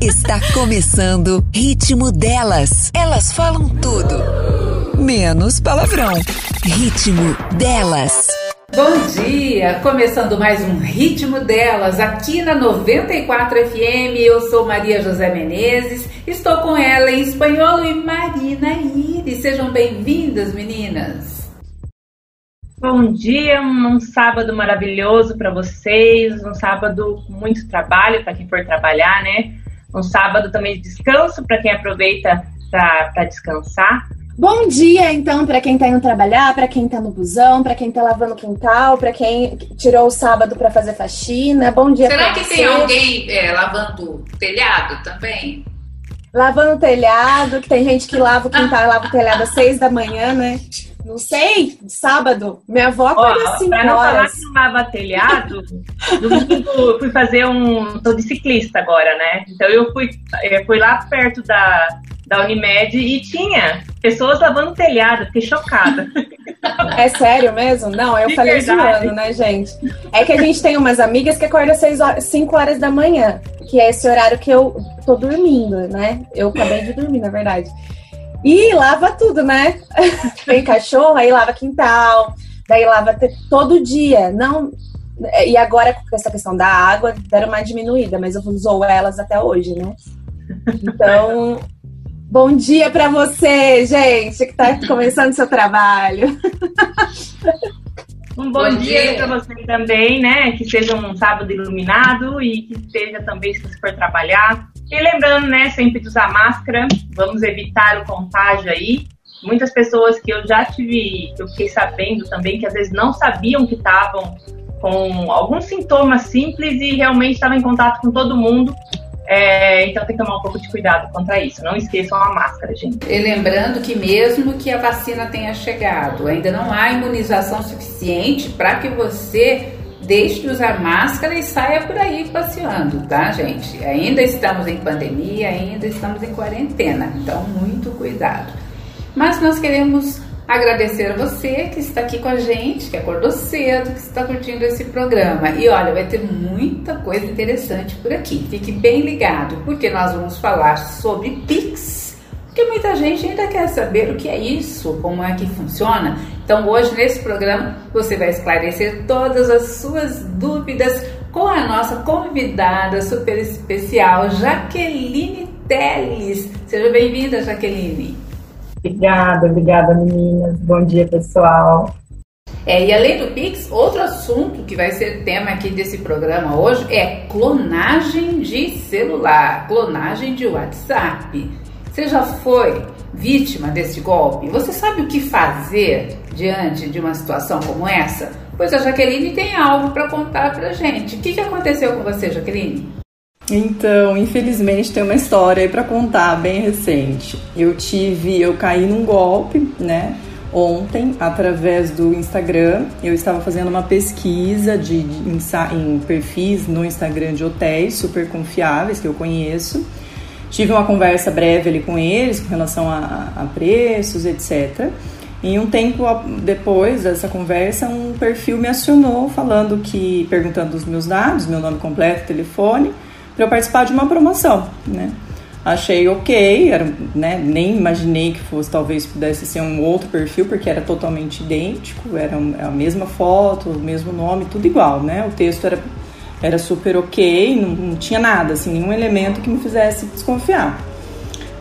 Está começando Ritmo Delas. Elas falam tudo, menos palavrão. Ritmo Delas. Bom dia! Começando mais um Ritmo Delas aqui na 94 FM. Eu sou Maria José Menezes. Estou com ela em espanhol e Marina Iris. Sejam bem-vindas, meninas. Bom dia, um sábado maravilhoso para vocês, um sábado com muito trabalho para quem for trabalhar, né? Um sábado também de descanso para quem aproveita para descansar. Bom dia, então, para quem tá indo trabalhar, para quem tá no busão, para quem tá lavando o quintal, para quem tirou o sábado para fazer faxina. Bom dia. Será que você. tem alguém é, lavando telhado também? Lavando o telhado, que tem gente que lava o quintal e lava o telhado às seis da manhã, né? Não sei, sábado. Minha avó acorda assim. Pra não falar que não lava telhado, domingo fui fazer um. Tô de ciclista agora, né? Então eu fui, eu fui lá perto da, da Unimed e tinha pessoas lavando telhado, fiquei chocada. É sério mesmo? Não, eu de falei verdade. zoando, né, gente? É que a gente tem umas amigas que acordam às horas, 5 horas da manhã, que é esse horário que eu tô dormindo, né? Eu acabei de dormir, na verdade. E lava tudo, né? Tem cachorro, aí lava quintal, daí lava todo dia. Não. E agora, com essa questão da água, deram uma diminuída, mas eu usou elas até hoje, né? Então, bom dia para você, gente, que está começando seu trabalho. Um bom, bom dia, dia. para você também, né? Que seja um sábado iluminado e que seja também se você for trabalhar. E lembrando, né, sempre de usar máscara, vamos evitar o contágio aí. Muitas pessoas que eu já tive, que eu fiquei sabendo também, que às vezes não sabiam que estavam com alguns sintomas simples e realmente estavam em contato com todo mundo. É, então tem que tomar um pouco de cuidado contra isso. Não esqueçam a máscara, gente. E lembrando que mesmo que a vacina tenha chegado, ainda não há imunização suficiente para que você deixe de usar máscara e saia por aí passeando, tá, gente? Ainda estamos em pandemia, ainda estamos em quarentena, então muito cuidado. Mas nós queremos agradecer a você que está aqui com a gente, que acordou cedo, que está curtindo esse programa. E olha, vai ter muita coisa interessante por aqui. Fique bem ligado, porque nós vamos falar sobre Pix, porque muita gente ainda quer saber o que é isso, como é que funciona. Então, hoje nesse programa você vai esclarecer todas as suas dúvidas com a nossa convidada super especial, Jaqueline Teles. Seja bem-vinda, Jaqueline. Obrigada, obrigada meninas. Bom dia, pessoal. É, e além do Pix, outro assunto que vai ser tema aqui desse programa hoje é clonagem de celular, clonagem de WhatsApp. Você já foi vítima desse golpe? Você sabe o que fazer diante de uma situação como essa? Pois a Jaqueline tem algo para contar pra gente. O que, que aconteceu com você, Jaqueline? Então, infelizmente tem uma história aí para contar bem recente. Eu tive, eu caí num golpe, né? Ontem, através do Instagram, eu estava fazendo uma pesquisa de, de em, em perfis no Instagram de hotéis super confiáveis que eu conheço. Tive uma conversa breve ali com eles com relação a, a preços, etc. E um tempo depois dessa conversa, um perfil me acionou falando que, perguntando os meus dados, meu nome completo, telefone, para eu participar de uma promoção, né? Achei ok, era, né, nem imaginei que fosse, talvez pudesse ser um outro perfil, porque era totalmente idêntico, era a mesma foto, o mesmo nome, tudo igual, né? O texto era, era super ok, não, não tinha nada, assim, nenhum elemento que me fizesse desconfiar.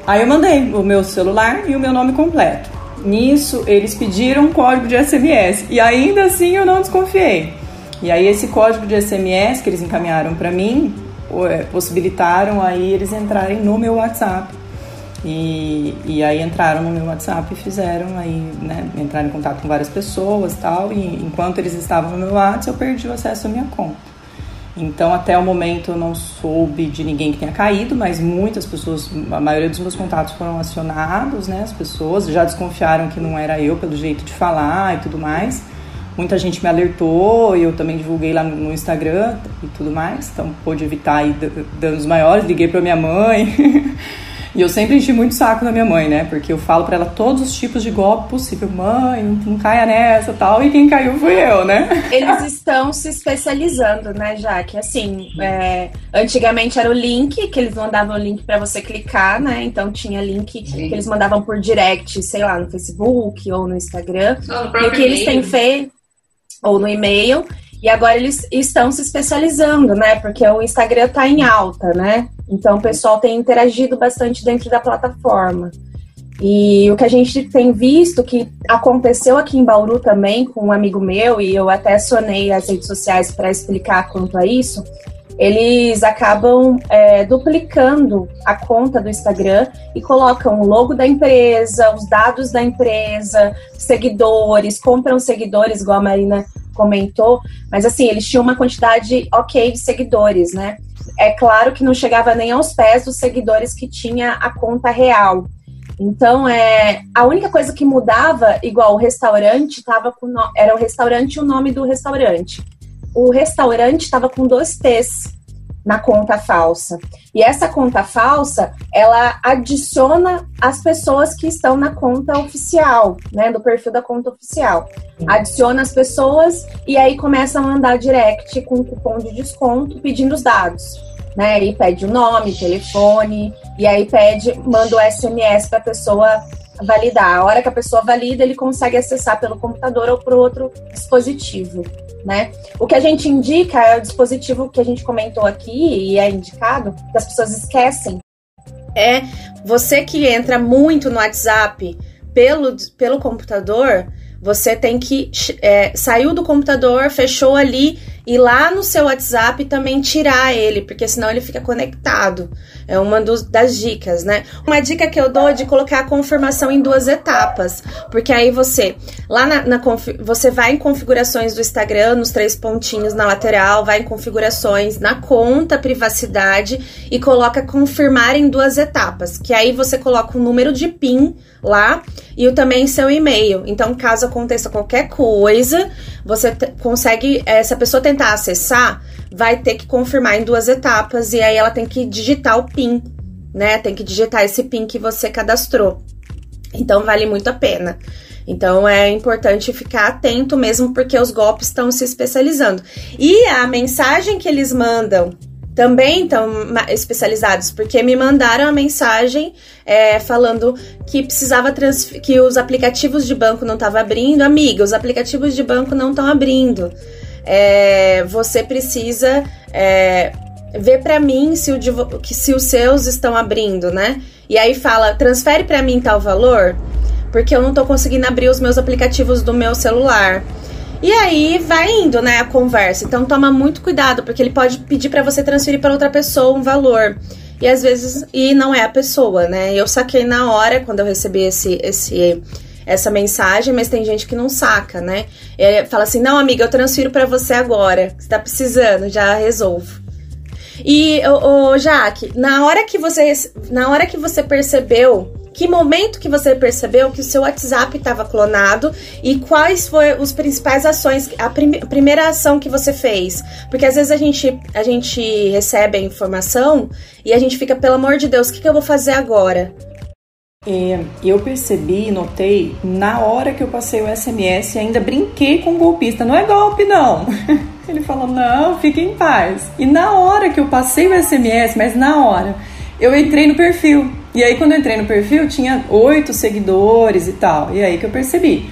Aí eu mandei o meu celular e o meu nome completo. Nisso, eles pediram um código de SMS e ainda assim eu não desconfiei. E aí esse código de SMS que eles encaminharam para mim é, possibilitaram aí eles entrarem no meu WhatsApp. E, e aí entraram no meu WhatsApp e fizeram aí, né, em contato com várias pessoas tal, e enquanto eles estavam no meu WhatsApp, eu perdi o acesso à minha conta. Então, até o momento, eu não soube de ninguém que tenha caído, mas muitas pessoas, a maioria dos meus contatos foram acionados, né? As pessoas já desconfiaram que não era eu pelo jeito de falar e tudo mais muita gente me alertou e eu também divulguei lá no Instagram e tudo mais, então pude evitar danos maiores, liguei para minha mãe. E eu sempre enchi muito saco na minha mãe, né? Porque eu falo para ela todos os tipos de golpe possível. Mãe, não caia nessa tal. E quem caiu fui eu, né? Eles estão se especializando, né, Jaque? Assim, é, antigamente era o link, que eles mandavam o link para você clicar, né? Então tinha link Sim. que eles mandavam por direct, sei lá, no Facebook ou no Instagram. no e o que eles têm feito, ou no e-mail. E agora eles estão se especializando, né? Porque o Instagram está em alta, né? Então o pessoal tem interagido bastante dentro da plataforma. E o que a gente tem visto que aconteceu aqui em Bauru também com um amigo meu, e eu até acionei as redes sociais para explicar quanto a isso, eles acabam é, duplicando a conta do Instagram e colocam o logo da empresa, os dados da empresa, seguidores, compram seguidores, igual a Marina comentou, mas assim, eles tinham uma quantidade ok de seguidores, né? É claro que não chegava nem aos pés dos seguidores que tinha a conta real. Então, é, a única coisa que mudava, igual o restaurante, tava com no, era o restaurante e o nome do restaurante. O restaurante estava com dois T's na conta falsa. E essa conta falsa, ela adiciona as pessoas que estão na conta oficial, né, do perfil da conta oficial. Adiciona as pessoas e aí começa a mandar direct com cupom de desconto pedindo os dados. Né, e pede o nome, telefone, e aí pede, manda o SMS para a pessoa validar. A hora que a pessoa valida, ele consegue acessar pelo computador ou por outro dispositivo né? O que a gente indica é o dispositivo que a gente comentou aqui e é indicado, que as pessoas esquecem. É você que entra muito no WhatsApp pelo, pelo computador, você tem que é, saiu do computador, fechou ali e lá no seu WhatsApp também tirar ele, porque senão ele fica conectado. É uma dos, das dicas, né? Uma dica que eu dou é de colocar a confirmação em duas etapas, porque aí você lá na, na você vai em configurações do Instagram, nos três pontinhos na lateral, vai em configurações na conta privacidade e coloca confirmar em duas etapas, que aí você coloca o número de PIN lá e o também seu e-mail. Então, caso aconteça qualquer coisa, você consegue, eh, se a pessoa tentar acessar, vai ter que confirmar em duas etapas e aí ela tem que digitar o PIN, né? Tem que digitar esse PIN que você cadastrou. Então, vale muito a pena. Então é importante ficar atento mesmo porque os golpes estão se especializando. E a mensagem que eles mandam também estão especializados, porque me mandaram a mensagem é, falando que precisava que os aplicativos de banco não estavam abrindo. Amiga, os aplicativos de banco não estão abrindo. É, você precisa é, ver para mim se, o, que, se os seus estão abrindo, né? E aí fala, transfere para mim tal valor, porque eu não estou conseguindo abrir os meus aplicativos do meu celular. E aí vai indo, né, a conversa. Então toma muito cuidado, porque ele pode pedir para você transferir para outra pessoa um valor. E às vezes e não é a pessoa, né? Eu saquei na hora quando eu recebi esse esse essa mensagem, mas tem gente que não saca, né? Ele fala assim: "Não, amiga, eu transfiro para você agora. Você tá precisando, já resolvo". E o, o Jaque, na hora que você na hora que você percebeu que momento que você percebeu que o seu WhatsApp estava clonado e quais foram os principais ações, a, prim a, primeira ação que você fez? Porque às vezes a gente, a gente recebe a informação e a gente fica, pelo amor de Deus, o que, que eu vou fazer agora? É, eu percebi, notei, na hora que eu passei o SMS, ainda brinquei com o golpista. Não é golpe, não. Ele falou, não, fique em paz. E na hora que eu passei o SMS, mas na hora, eu entrei no perfil. E aí, quando eu entrei no perfil, tinha oito seguidores e tal. E aí que eu percebi.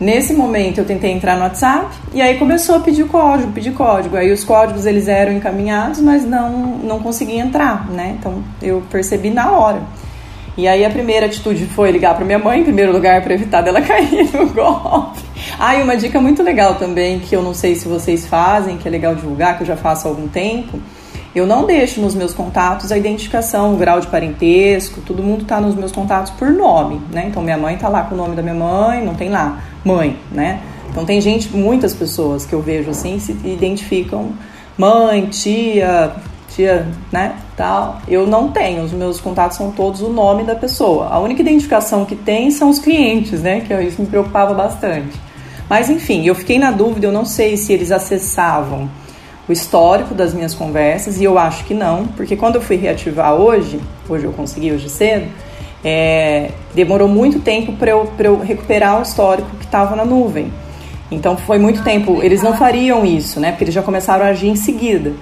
Nesse momento, eu tentei entrar no WhatsApp e aí começou a pedir código, pedir código. Aí os códigos eles eram encaminhados, mas não não conseguia entrar, né? Então eu percebi na hora. E aí a primeira atitude foi ligar para minha mãe em primeiro lugar para evitar dela cair no golpe. Ah, e uma dica muito legal também que eu não sei se vocês fazem, que é legal divulgar, que eu já faço há algum tempo eu não deixo nos meus contatos a identificação, o grau de parentesco, todo mundo está nos meus contatos por nome, né? Então minha mãe está lá com o nome da minha mãe, não tem lá mãe, né? Então tem gente, muitas pessoas que eu vejo assim se identificam mãe, tia, tia, né, tal. Eu não tenho, os meus contatos são todos o nome da pessoa. A única identificação que tem são os clientes, né, que isso me preocupava bastante. Mas enfim, eu fiquei na dúvida, eu não sei se eles acessavam o histórico das minhas conversas e eu acho que não, porque quando eu fui reativar hoje, hoje eu consegui, hoje cedo, é, demorou muito tempo para eu, eu recuperar o histórico que estava na nuvem. Então foi muito tempo. Eles não fariam isso, né? Porque eles já começaram a agir em seguida.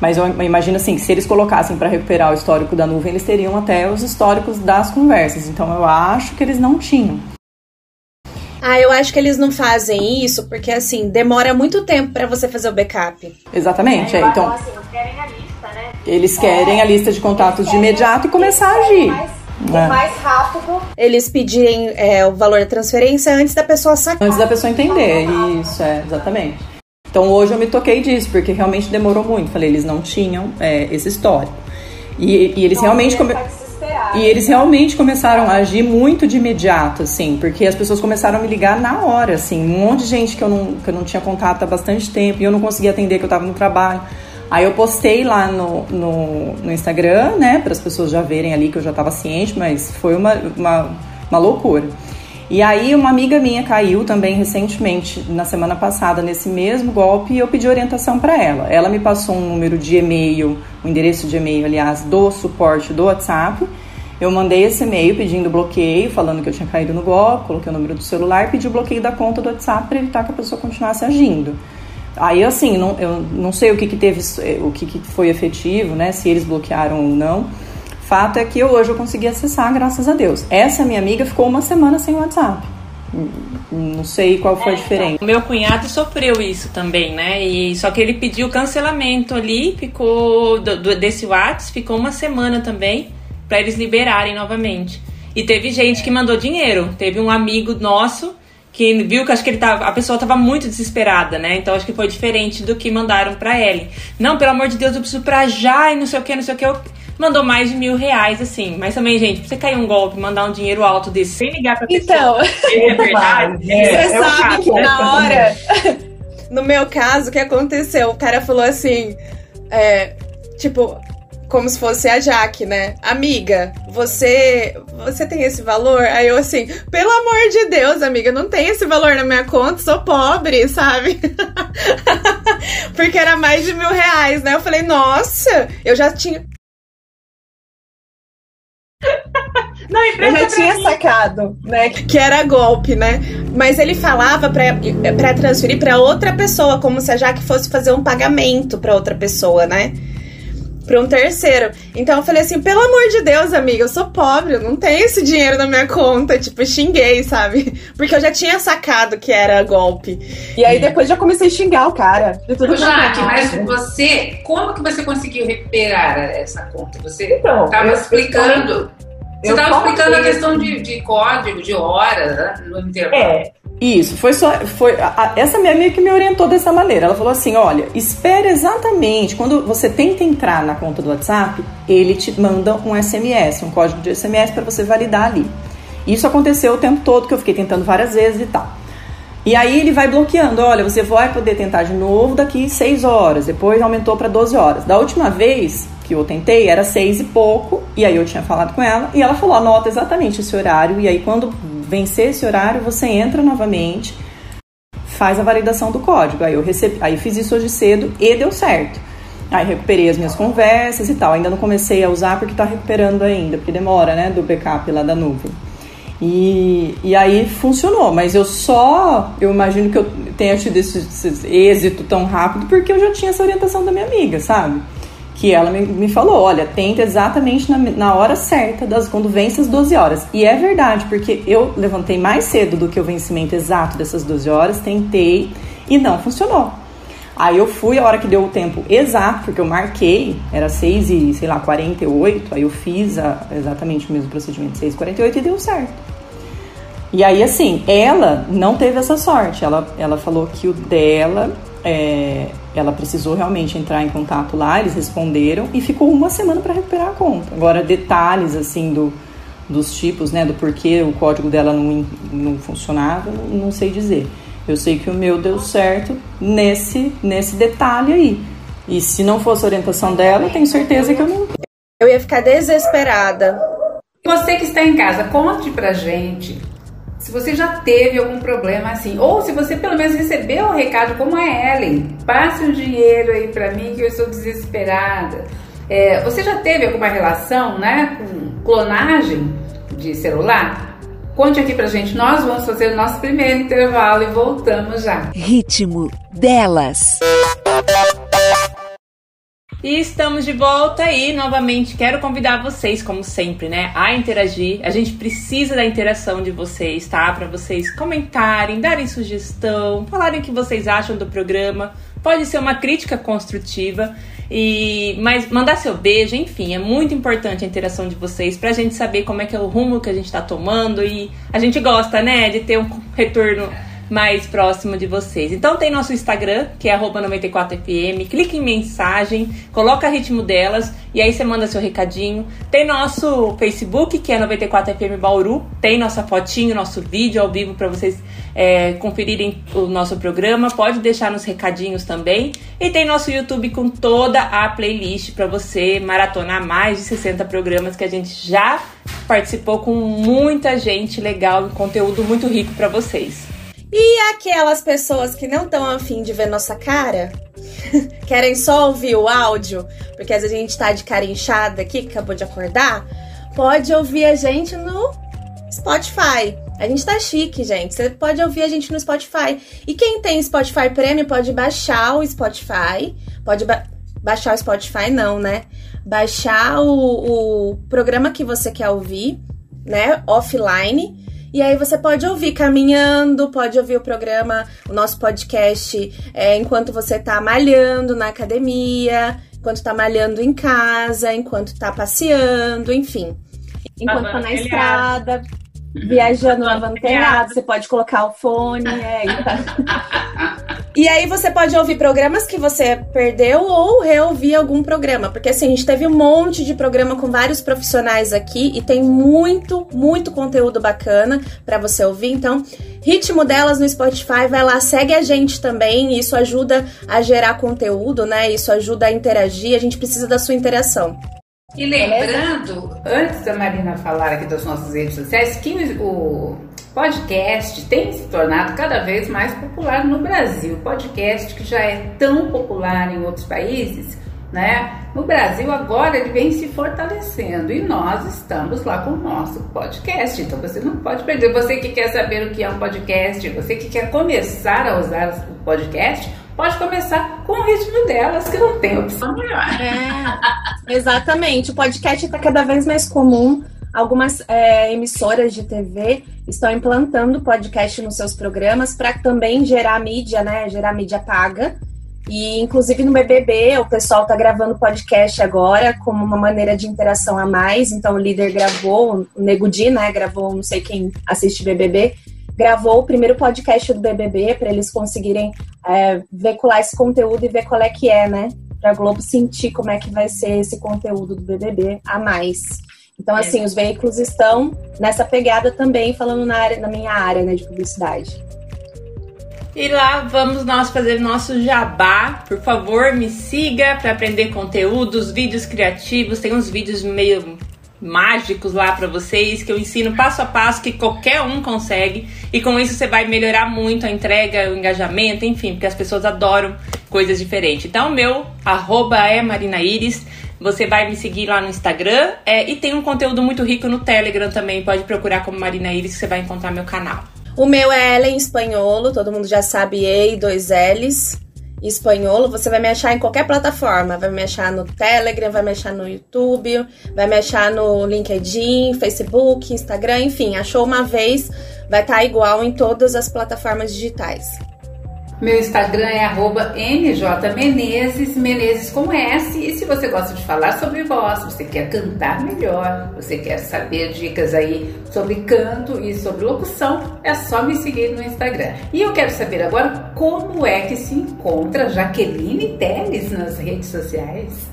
Mas eu imagino assim, que se eles colocassem para recuperar o histórico da nuvem, eles teriam até os históricos das conversas. Então eu acho que eles não tinham. Ah, eu acho que eles não fazem isso porque assim demora muito tempo para você fazer o backup. Exatamente. É, então assim, eles querem a lista, né? Eles querem a lista de contatos de imediato e começar a agir. É. mais rápido. Eles pedirem é, o valor da transferência antes da pessoa sacar. Antes da pessoa entender, isso, é, exatamente. Então hoje eu me toquei disso, porque realmente demorou muito. Falei, eles não tinham é, esse histórico. E, e eles então, realmente. Come... E eles realmente começaram a agir muito de imediato, assim, porque as pessoas começaram a me ligar na hora, assim, um monte de gente que eu não, que eu não tinha contato há bastante tempo e eu não conseguia atender, que eu estava no trabalho. Aí eu postei lá no, no, no Instagram, né, para as pessoas já verem ali que eu já estava ciente, mas foi uma, uma, uma loucura. E aí uma amiga minha caiu também recentemente, na semana passada, nesse mesmo golpe, e eu pedi orientação para ela. Ela me passou um número de e-mail, um endereço de e-mail, aliás, do suporte do WhatsApp. Eu mandei esse e-mail pedindo bloqueio, falando que eu tinha caído no golpe, coloquei o número do celular pedi o bloqueio da conta do WhatsApp para evitar que a pessoa continuasse agindo. Aí, assim, não, eu não sei o que, que teve, o que, que foi efetivo, né? Se eles bloquearam ou não. Fato é que hoje eu consegui acessar, graças a Deus. Essa minha amiga ficou uma semana sem WhatsApp. Não sei qual foi a é, então, diferença. Então, meu cunhado sofreu isso também, né? E só que ele pediu cancelamento ali, ficou do, do, desse WhatsApp, ficou uma semana também para eles liberarem novamente. E teve gente que mandou dinheiro. Teve um amigo nosso que viu que acho que ele tava, a pessoa estava muito desesperada, né? Então acho que foi diferente do que mandaram para ele. Não, pelo amor de Deus, eu preciso pra já e não sei o que, não sei o que. Eu... Mandou mais de mil reais, assim. Mas também, gente, pra você cair um golpe, mandar um dinheiro alto desse. Sem ligar pra pessoa. Então, é verdade. É, você é sabe que na hora. no meu caso, o que aconteceu? O cara falou assim. É, tipo, como se fosse a Jaque, né? Amiga, você você tem esse valor? Aí eu assim, pelo amor de Deus, amiga, não tem esse valor na minha conta, sou pobre, sabe? Porque era mais de mil reais, né? Eu falei, nossa, eu já tinha. Não, eu já tinha mim. sacado, né? Que era golpe, né? Mas ele falava para transferir para outra pessoa, como se a Jaque fosse fazer um pagamento para outra pessoa, né? para um terceiro. Então eu falei assim, pelo amor de Deus, amiga, eu sou pobre, eu não tenho esse dinheiro na minha conta. Tipo, xinguei, sabe? Porque eu já tinha sacado que era golpe. E aí depois já comecei a xingar o cara. De tudo Jaque, mas você, como que você conseguiu recuperar essa conta? Você então, estava explicando. Você estava explicando a questão de, de, código, de horas, né, no intervalo. É. Isso, foi só. Foi, a, essa minha amiga que me orientou dessa maneira. Ela falou assim: olha, espera exatamente. Quando você tenta entrar na conta do WhatsApp, ele te manda um SMS, um código de SMS para você validar ali. Isso aconteceu o tempo todo, que eu fiquei tentando várias vezes e tal. E aí ele vai bloqueando: olha, você vai poder tentar de novo daqui 6 horas. Depois aumentou para 12 horas. Da última vez que eu tentei, era 6 e pouco. E aí eu tinha falado com ela. E ela falou: anota exatamente esse horário. E aí quando vencer esse horário, você entra novamente, faz a validação do código. Aí eu recebi, aí fiz isso hoje cedo e deu certo. Aí recuperei as minhas conversas e tal. Ainda não comecei a usar porque está recuperando ainda, porque demora, né, do backup lá da nuvem. E, e aí funcionou, mas eu só, eu imagino que eu tenha tido esse, esse êxito tão rápido porque eu já tinha essa orientação da minha amiga, sabe? que ela me, me falou, olha, tenta exatamente na, na hora certa, das quando vence as 12 horas. E é verdade, porque eu levantei mais cedo do que o vencimento exato dessas 12 horas, tentei e não funcionou. Aí eu fui a hora que deu o tempo exato, porque eu marquei, era 6 e, sei lá, 48, aí eu fiz a, exatamente o mesmo procedimento, 6 e 48 e deu certo. E aí, assim, ela não teve essa sorte. Ela, ela falou que o dela é, ela precisou realmente entrar em contato lá, eles responderam e ficou uma semana para recuperar a conta. Agora, detalhes assim do, dos tipos, né, do porquê o código dela não, não funcionava, não, não sei dizer. Eu sei que o meu deu certo nesse, nesse detalhe aí. E se não fosse a orientação dela, eu tenho certeza que eu não. Eu ia ficar desesperada. Você que está em casa, conte pra gente se você já teve algum problema assim, ou se você pelo menos recebeu o um recado como a Ellen, passe o dinheiro aí para mim que eu estou desesperada. É, você já teve alguma relação, né, com clonagem de celular? Conte aqui pra gente. Nós vamos fazer o nosso primeiro intervalo e voltamos já. Ritmo delas. E estamos de volta e novamente quero convidar vocês, como sempre, né, a interagir. A gente precisa da interação de vocês, tá? Para vocês comentarem, darem sugestão, falarem o que vocês acham do programa. Pode ser uma crítica construtiva e mas mandar seu beijo, enfim, é muito importante a interação de vocês pra gente saber como é que é o rumo que a gente tá tomando e a gente gosta, né, de ter um retorno mais próximo de vocês. Então tem nosso Instagram, que é 94fm, clique em mensagem, coloca ritmo delas e aí você manda seu recadinho. Tem nosso Facebook, que é 94fm Bauru, tem nossa fotinho, nosso vídeo ao vivo para vocês é, conferirem o nosso programa. Pode deixar nos recadinhos também. E tem nosso YouTube com toda a playlist para você maratonar mais de 60 programas que a gente já participou com muita gente legal e conteúdo muito rico para vocês. E aquelas pessoas que não estão afim de ver nossa cara, querem só ouvir o áudio, porque às vezes a gente tá de cara inchada aqui, que acabou de acordar, pode ouvir a gente no Spotify. A gente tá chique, gente. Você pode ouvir a gente no Spotify. E quem tem Spotify Premium pode baixar o Spotify. Pode ba baixar o Spotify, não, né? Baixar o, o programa que você quer ouvir, né? Offline e aí você pode ouvir caminhando, pode ouvir o programa, o nosso podcast é, enquanto você tá malhando na academia, enquanto tá malhando em casa, enquanto tá passeando, enfim. Enquanto tá na estrada, viajando, lavando telhado, você pode colocar o fone, é, e tá. E aí você pode ouvir programas que você perdeu ou reouvir algum programa, porque assim, a gente teve um monte de programa com vários profissionais aqui e tem muito, muito conteúdo bacana para você ouvir. Então, ritmo delas no Spotify, vai lá, segue a gente também, isso ajuda a gerar conteúdo, né? Isso ajuda a interagir, a gente precisa da sua interação. E lembrando, antes da Marina falar aqui das nossas redes sociais, que o podcast tem se tornado cada vez mais popular no Brasil. Podcast que já é tão popular em outros países, né? No Brasil agora ele vem se fortalecendo e nós estamos lá com o nosso podcast. Então você não pode perder. Você que quer saber o que é um podcast, você que quer começar a usar o podcast, pode começar com o ritmo delas, que não tem opção melhor. É, exatamente. O podcast está cada vez mais comum. Algumas é, emissoras de TV estão implantando podcast nos seus programas para também gerar mídia, né? Gerar mídia paga. E inclusive no BBB o pessoal está gravando podcast agora como uma maneira de interação a mais. Então o líder gravou, o Nego Di, né? Gravou, não sei quem assiste BBB, gravou o primeiro podcast do BBB para eles conseguirem é, veicular esse conteúdo e ver qual é que é, né? Para a Globo sentir como é que vai ser esse conteúdo do BBB a mais. Então, é. assim, os veículos estão nessa pegada também, falando na, área, na minha área né, de publicidade. E lá vamos nós fazer nosso jabá. Por favor, me siga para aprender conteúdos, vídeos criativos. Tem uns vídeos meio mágicos lá para vocês que eu ensino passo a passo que qualquer um consegue e com isso você vai melhorar muito a entrega, o engajamento, enfim, porque as pessoas adoram coisas diferentes. Então, meu arroba é Marina Iris. Você vai me seguir lá no Instagram é, e tem um conteúdo muito rico no Telegram também. Pode procurar como Marina Iris que você vai encontrar meu canal. O meu é Ellen Espanholo, todo mundo já sabe E e dois L's. Espanholo, você vai me achar em qualquer plataforma. Vai me achar no Telegram, vai me achar no YouTube, vai me achar no LinkedIn, Facebook, Instagram, enfim. Achou uma vez, vai estar tá igual em todas as plataformas digitais. Meu Instagram é njmenezes, Menezes com S. E se você gosta de falar sobre voz, você quer cantar melhor, você quer saber dicas aí sobre canto e sobre locução, é só me seguir no Instagram. E eu quero saber agora como é que se encontra Jaqueline Teles nas redes sociais.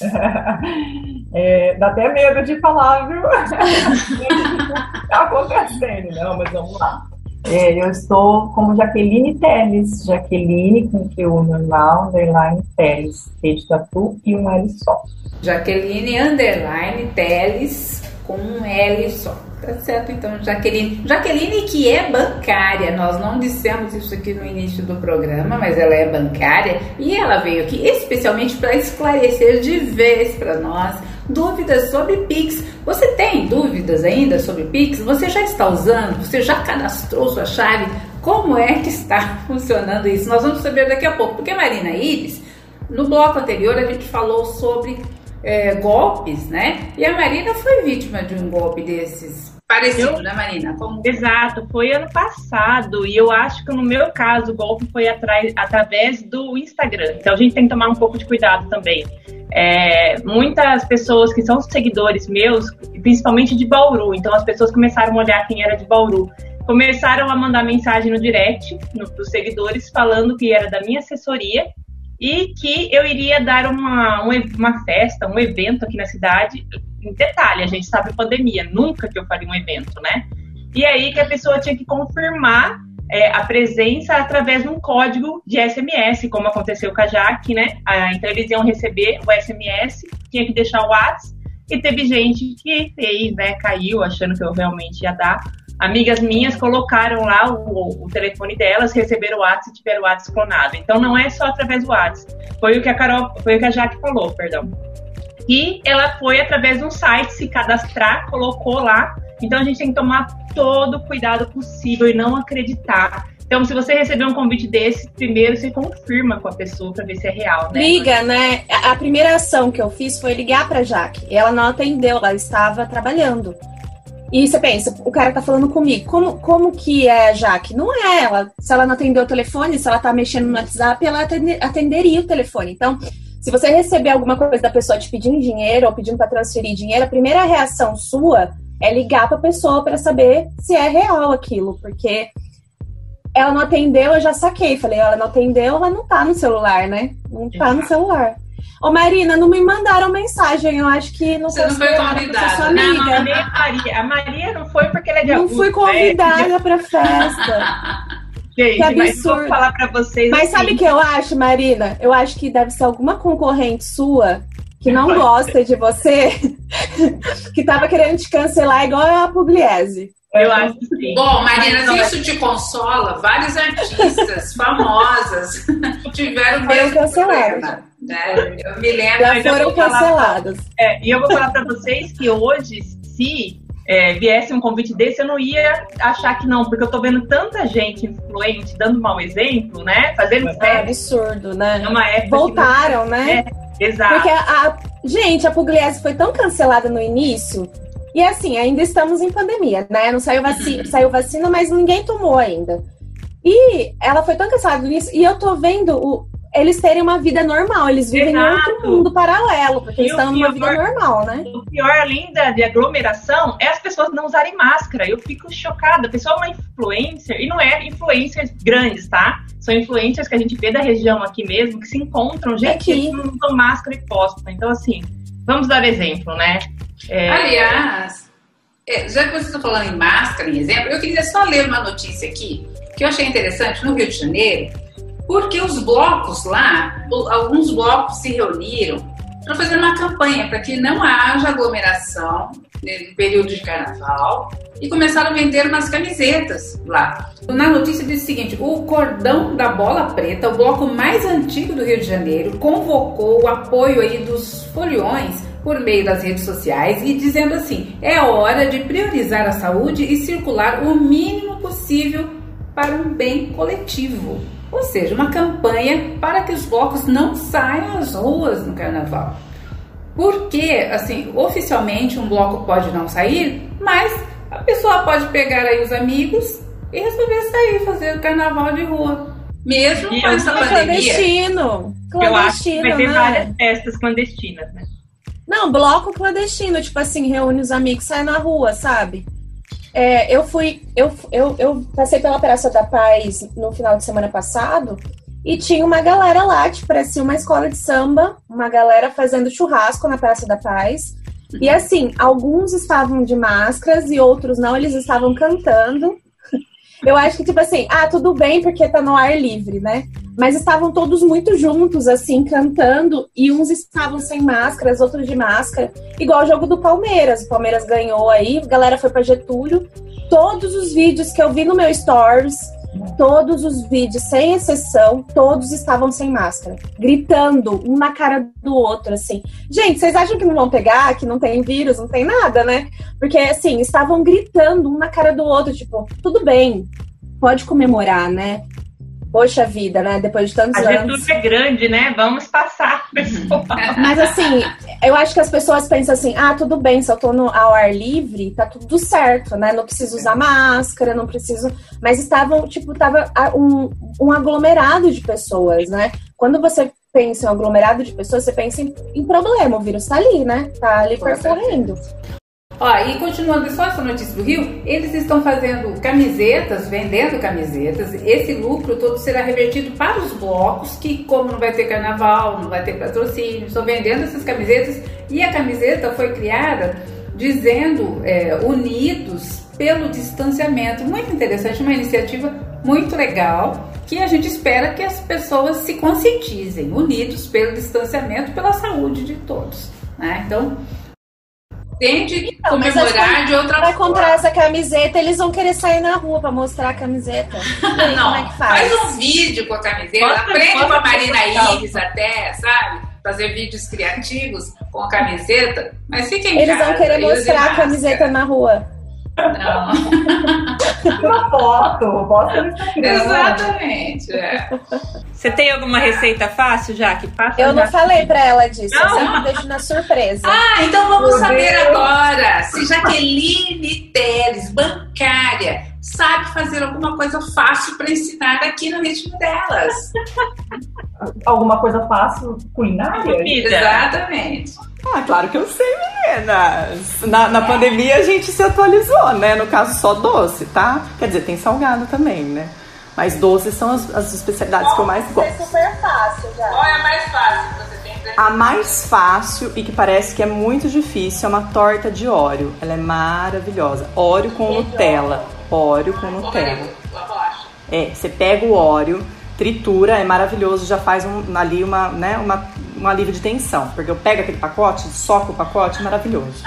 É, dá até medo de falar, viu? tá acontecendo, não, mas vamos lá. É, eu estou como Jaqueline Teles, Jaqueline com Q normal, underline Teles, T de tatu e um L só. Jaqueline underline Teles com um L só. Tá certo, então, Jaqueline. Jaqueline, que é bancária, nós não dissemos isso aqui no início do programa, mas ela é bancária e ela veio aqui especialmente para esclarecer de vez para nós dúvidas sobre Pix. Você tem dúvidas ainda sobre Pix? Você já está usando? Você já cadastrou sua chave? Como é que está funcionando isso? Nós vamos saber daqui a pouco, porque Marina Iris, no bloco anterior a gente falou sobre é, golpes, né? E a Marina foi vítima de um golpe desses. Parecido, eu, né, Marina? Como... Exato, foi ano passado e eu acho que no meu caso o golpe foi através do Instagram. Então a gente tem que tomar um pouco de cuidado também. É, muitas pessoas que são seguidores meus, principalmente de Bauru, então as pessoas começaram a olhar quem era de Bauru, começaram a mandar mensagem no direct no, dos seguidores falando que era da minha assessoria e que eu iria dar uma, uma festa, um evento aqui na cidade. Detalhe, a gente em pandemia, nunca que eu faria um evento, né? E aí que a pessoa tinha que confirmar é, a presença através de um código de SMS, como aconteceu com a Jaque, né? Ah, então eles iam receber o SMS, tinha que deixar o WhatsApp, e teve gente que fez, né? Caiu achando que eu realmente ia dar amigas minhas colocaram lá o, o, telefone delas, receberam o WhatsApp e tiveram o WhatsApp clonado. Então não é só através do WhatsApp. Foi o que a Carol, foi o que a Jaque falou, perdão. E ela foi através de um site se cadastrar, colocou lá. Então a gente tem que tomar todo o cuidado possível e não acreditar. Então, se você receber um convite desse, primeiro você confirma com a pessoa para ver se é real, né? Liga, né? A primeira ação que eu fiz foi ligar para Jaque. Ela não atendeu, ela estava trabalhando. E você pensa, o cara tá falando comigo, como, como que é a Jaque? Não é ela. Se ela não atendeu o telefone, se ela tá mexendo no WhatsApp, ela atenderia o telefone. Então, se você receber alguma coisa da pessoa te pedindo dinheiro ou pedindo para transferir dinheiro, a primeira reação sua é ligar para a pessoa para saber se é real aquilo, porque ela não atendeu, eu já saquei. Falei, ela não atendeu, ela não tá no celular, né? Não tá no celular. Ô, Marina, não me mandaram mensagem. Eu acho que não Você não foi convidada. Não, não, a Maria. A Maria não foi porque ela é de Não fui convidada né? pra festa. Gente, que absurdo. mas vou falar pra vocês. Mas assim. sabe o que eu acho, Marina? Eu acho que deve ser alguma concorrente sua que não gosta de você, que tava querendo te cancelar igual a Pugliese. Eu acho que sim. Bom, Marina, se isso te consola, vários artistas famosas tiveram mesmo cancelados. Né? Eu me lembro. Já foram cancelados. É, e eu vou falar para vocês que hoje, se é, viesse um convite desse, eu não ia achar que não, porque eu tô vendo tanta gente influente dando mau exemplo, né? Fazendo é absurdo, né? Numa época Voltaram, que... né? É, exato. Porque a, gente, a Pugliese foi tão cancelada no início. E assim, ainda estamos em pandemia, né? Não saiu vacina, saiu vacina, mas ninguém tomou ainda. E ela foi tão cancelada nisso, e eu tô vendo o, eles terem uma vida normal, eles vivem Exato. em outro mundo paralelo, porque eles estão numa vida normal, né? O pior, além da, de aglomeração, é as pessoas não usarem máscara. Eu fico chocada. A pessoa é uma influencer, e não é influencers grandes, tá? São influencers que a gente vê da região aqui mesmo, que se encontram, gente, que não usam máscara e postam. Então, assim, vamos dar exemplo, né? É... Aliás, é, já que vocês estão falando em máscara, em exemplo, eu queria só ler uma notícia aqui, que eu achei interessante, no Rio de Janeiro, porque os blocos lá, alguns blocos se reuniram para fazer uma campanha para que não haja aglomeração no período de carnaval e começaram a vender umas camisetas lá. Na notícia diz o seguinte: o Cordão da Bola Preta, o bloco mais antigo do Rio de Janeiro, convocou o apoio aí dos foliões por meio das redes sociais e dizendo assim: é hora de priorizar a saúde e circular o mínimo possível para um bem coletivo. Ou seja, uma campanha para que os blocos não saiam às ruas no carnaval. Porque, assim, oficialmente um bloco pode não sair, mas a pessoa pode pegar aí os amigos e resolver sair, fazer o carnaval de rua. Mesmo e com essa pandemia. Clandestino. clandestino. Eu acho que vai ter né? várias festas clandestinas, né? Não, bloco clandestino, tipo assim, reúne os amigos, sai na rua, sabe? É, eu fui, eu, eu, eu passei pela Praça da Paz no final de semana passado e tinha uma galera lá, que parecia uma escola de samba, uma galera fazendo churrasco na Praça da Paz. E assim, alguns estavam de máscaras e outros não, eles estavam cantando. Eu acho que, tipo assim, ah, tudo bem porque tá no ar livre, né? Mas estavam todos muito juntos, assim, cantando, e uns estavam sem máscaras, outros de máscara, igual o jogo do Palmeiras. O Palmeiras ganhou aí, a galera foi pra Getúlio. Todos os vídeos que eu vi no meu Stories, todos os vídeos, sem exceção, todos estavam sem máscara, gritando um na cara do outro, assim. Gente, vocês acham que não vão pegar, que não tem vírus, não tem nada, né? Porque, assim, estavam gritando um na cara do outro, tipo, tudo bem, pode comemorar, né? Poxa vida, né? Depois de tantos A anos. Getúlio é grande, né? Vamos passar, pessoal. Mas assim, eu acho que as pessoas pensam assim: ah, tudo bem, se eu tô no, ao ar livre, tá tudo certo, né? Não preciso usar máscara, não preciso. Mas estavam, tipo, tava ah, um, um aglomerado de pessoas, né? Quando você pensa em um aglomerado de pessoas, você pensa em, em problema. O vírus tá ali, né? Tá ali percorrendo. Ó, e continuando só essa notícia do Rio, eles estão fazendo camisetas, vendendo camisetas. Esse lucro todo será revertido para os blocos, que como não vai ter carnaval, não vai ter patrocínio, estão vendendo essas camisetas. E a camiseta foi criada dizendo é, unidos pelo distanciamento. Muito interessante, uma iniciativa muito legal que a gente espera que as pessoas se conscientizem, unidos pelo distanciamento, pela saúde de todos. Né? Então, tente Não, mas comemorar de outra Vai forma. comprar essa camiseta, eles vão querer sair na rua pra mostrar a camiseta. Aí, Não, como é que faz? faz um vídeo com a camiseta, Posta- aprende com a Marina. Iris até, sabe? Fazer vídeos criativos com a camiseta, mas fiquem em Eles casa. vão querer mostrar a máscara. camiseta na rua. Não, Uma foto, posta no Instagram. exatamente. é. Você tem alguma receita fácil, Jaque? Passa Eu não falei pra ela disso, eu Não. sempre deixo na surpresa. Ah, então vamos Meu saber Deus. agora se Jaqueline Teles, bancária, sabe fazer alguma coisa fácil para ensinar aqui no ritmo delas. Alguma coisa fácil culinária? Comida. Exatamente. Ah, claro que eu sei, meninas. Na, na pandemia a gente se atualizou, né? No caso, só doce, tá? Quer dizer, tem salgado também, né? Mas doces são as, as especialidades que eu mais gosto. super fácil já. Qual é a mais fácil que você tem A mais fácil e que parece que é muito difícil é uma torta de Oreo. Ela é maravilhosa. Oreo com Nutella. Oreo com Nutella. É, você pega o óleo, tritura, é maravilhoso, já faz um, ali uma, né, uma, um alívio de tensão. Porque eu pego aquele pacote, soco o pacote, maravilhoso.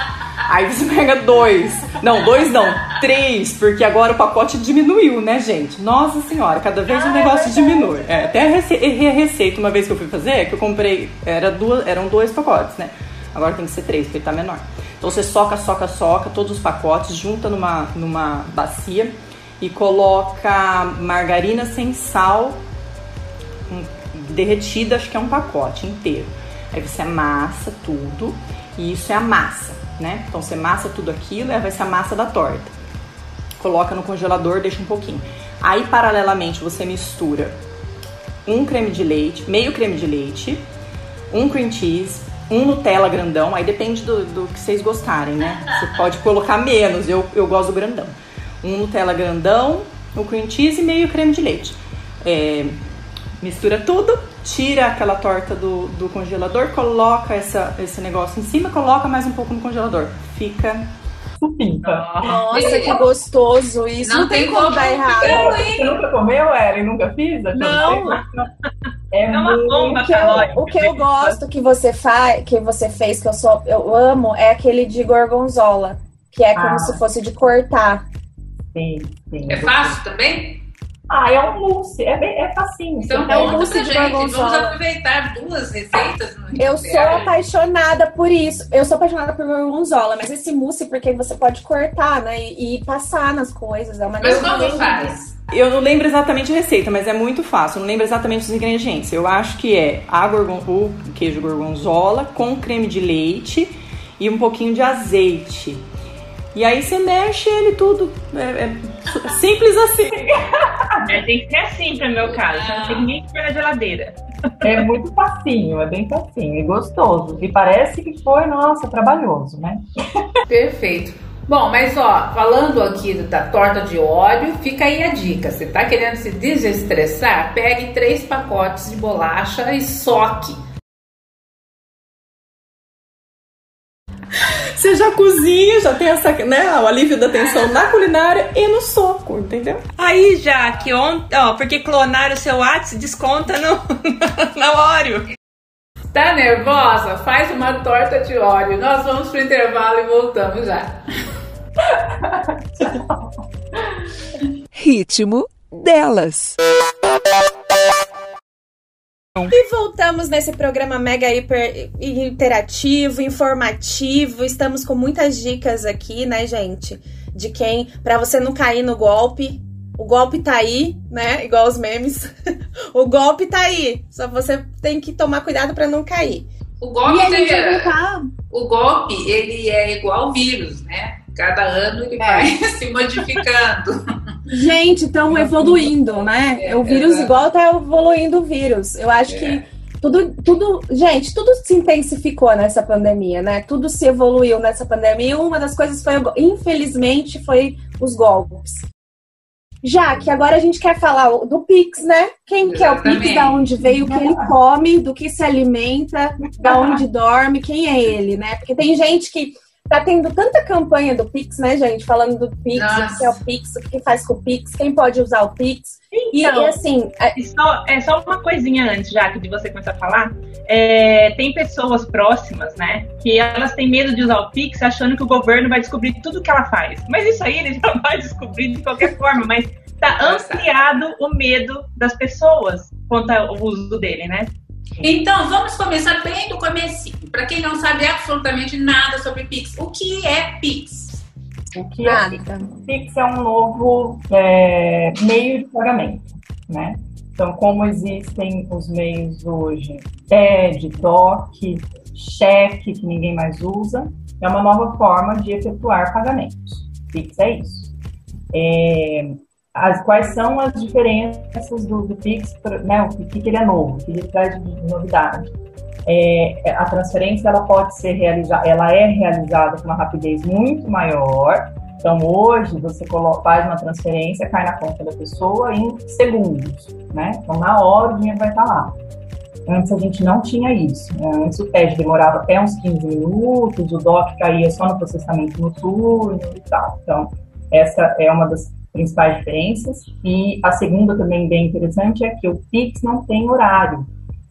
Aí você pega dois. Não, dois não, três, porque agora o pacote diminuiu, né, gente? Nossa senhora, cada vez o negócio diminui. É, até a rece- errei a receita uma vez que eu fui fazer, que eu comprei, era duas, eram dois pacotes, né? Agora tem que ser três, porque tá menor. Então você soca, soca, soca todos os pacotes, junta numa, numa bacia e coloca margarina sem sal um- derretida, acho que é um pacote inteiro. Aí você amassa tudo e isso é a massa, né? Então você amassa tudo aquilo e vai ser a massa da torta. Coloca no congelador, deixa um pouquinho. Aí paralelamente você mistura um creme de leite, meio creme de leite, um cream cheese, um Nutella grandão, aí depende do, do que vocês gostarem, né? Você pode colocar menos, eu, eu gosto do grandão. Um Nutella grandão, o cream cheese e meio creme de leite. É, mistura tudo, tira aquela torta do, do congelador, coloca essa, esse negócio em cima, coloca mais um pouco no congelador. Fica. Supimpa. Nossa, que gostoso isso. Não, tem como dar errado. Você nunca comeu, Ellen? Nunca fiz? Não. É, É uma muito- bomba O que, eu, calórica. o que eu gosto que você faz, que você fez, que eu sou, eu amo, é aquele de gorgonzola, que é como Ah. se fosse de cortar. Sim, sim. É fácil também? Ah, é um mousse. É, bem, é facinho. Então Você É um mousse de gente. Vamos aproveitar duas receitas no Eu sou apaixonada por isso. Eu sou apaixonada por gorgonzola, mas esse mousse porque você pode cortar, né, e, e passar nas coisas. É uma Mas como faz? Eu não lembro exatamente a receita, mas é muito fácil. Eu não lembro exatamente os ingredientes. Eu acho que é a gorgon, o queijo gorgonzola com creme de leite e um pouquinho de azeite. E aí você mexe ele tudo. É, é simples assim. É, tem que ser assim para meu caso. Então não tem ninguém que põe na geladeira. É muito facinho, é bem facinho e gostoso. E parece que foi, nossa, trabalhoso, né? Perfeito. Bom, mas ó, falando aqui da torta de óleo, fica aí a dica. Você tá querendo se desestressar? Pegue três pacotes de bolacha e soque. Você já cozinha, já tem essa, né, o alívio da tensão na culinária e no soco, entendeu? Aí, já que ontem, ó, porque clonaram o seu WhatsApp, desconta no, na Oreo. Tá nervosa? Faz uma torta de óleo. Nós vamos pro intervalo e voltamos já. Ritmo delas. E voltamos nesse programa mega hiper interativo, informativo. Estamos com muitas dicas aqui, né, gente? De quem, para você não cair no golpe. O golpe tá aí, né? Igual os memes. o golpe tá aí. Só você tem que tomar cuidado para não cair. O golpe, E voltar. o golpe, ele é igual ao vírus, né? Cada ano ele vai se modificando. Gente, estão evoluindo, né? É, o vírus exato. igual tá evoluindo o vírus. Eu acho É. que tudo, tudo, gente, tudo se intensificou nessa pandemia, né? Tudo se evoluiu nessa pandemia. E uma das coisas foi, infelizmente, foi os golpes. Já que agora a gente quer falar do Pix, né? Quem que é o Pix, da onde veio, o que ele come, do que se alimenta, da onde dorme, quem é ele, né? Porque tem gente que tá tendo tanta campanha do Pix, né, gente? Falando do Pix, Nossa. o que é o Pix, o que faz com o Pix, quem pode usar o Pix. E, Então, e, assim, é- E só, é só uma coisinha antes, já que de você começar a falar. É, tem pessoas próximas, né? Que elas têm medo de usar o Pix achando que o governo vai descobrir tudo que ela faz. Mas isso aí ele já vai descobrir de qualquer forma, mas tá ampliado o medo das pessoas quanto ao uso dele, né? Então, vamos começar bem do comecinho. Para quem não sabe absolutamente nada sobre Pix, o que é Pix? O que é nada. Pix é um novo é, meio de pagamento, né? Então, como existem os meios hoje, TED, DOC, cheque, que ninguém mais usa, é uma nova forma de efetuar pagamentos. Pix é isso. É, as, quais são as diferenças do, do Pix, né? O que, que ele é novo, o que ele traz de novidade? É, a transferência ela pode ser realizada, ela é realizada com uma rapidez muito maior. Então hoje você coloca, faz uma transferência, cai na conta da pessoa em segundos, né? Então na hora o dinheiro vai estar lá. Antes a gente não tinha isso. Né? Antes o TED demorava até uns 15 minutos, o DOC caía só no processamento noturno e tal. Então essa é uma das principais diferenças. E a segunda também bem interessante é que o Pix não tem horário.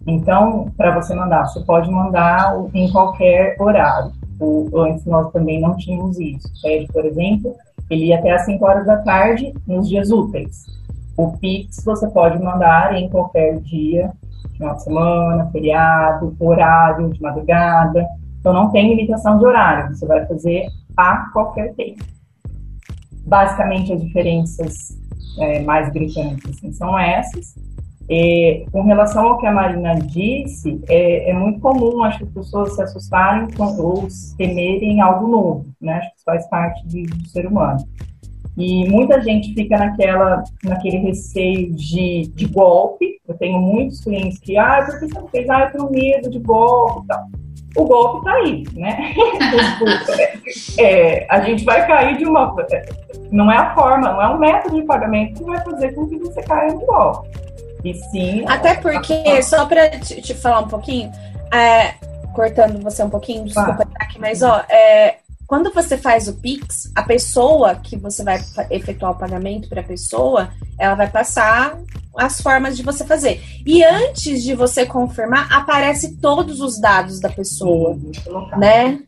Então, para você mandar, você pode mandar em qualquer horário. O, antes nós também não tínhamos isso. O por exemplo, ele ia até às 5 horas da tarde nos dias úteis. O Pix você pode mandar em qualquer dia, final de semana, feriado, horário de madrugada. Então não tem limitação de horário, você vai fazer a qualquer tempo. Basicamente as diferenças é, mais gritantes assim, são essas. É, com relação ao que a Marina disse, é, é muito comum, acho que as pessoas se assustarem com, ou temerem algo novo, né? Acho que isso faz parte de, do ser humano. E muita gente fica naquela, naquele receio de, de golpe. Eu tenho muitos clientes que, ah, por que você não fez? Ah, eu tenho medo de golpe e tal. O golpe tá aí, né? É, a gente vai cair de uma. Não é a forma, não é um método de pagamento que vai fazer com que você caia no golpe. E sim. Até porque, só pra te, te falar um pouquinho, é, cortando você um pouquinho, desculpa aqui, mas ó, é, quando você faz o Pix, a pessoa que você vai efetuar o pagamento para a pessoa, ela vai passar as formas de você fazer. E antes de você confirmar, aparece todos os dados da pessoa, né?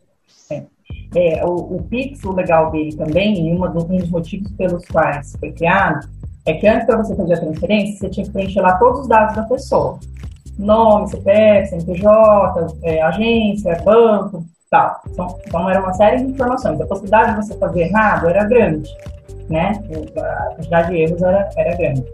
É, o, o Pix, o legal dele também, e do- um dos motivos pelos quais foi criado, é que antes para você fazer a transferência, você tinha que preencher lá todos os dados da pessoa. Nome, CPF, CNPJ, é, agência, banco, Então, então, era uma série de informações. A possibilidade de você fazer errado era grande, né? A quantidade de erros era, era grande.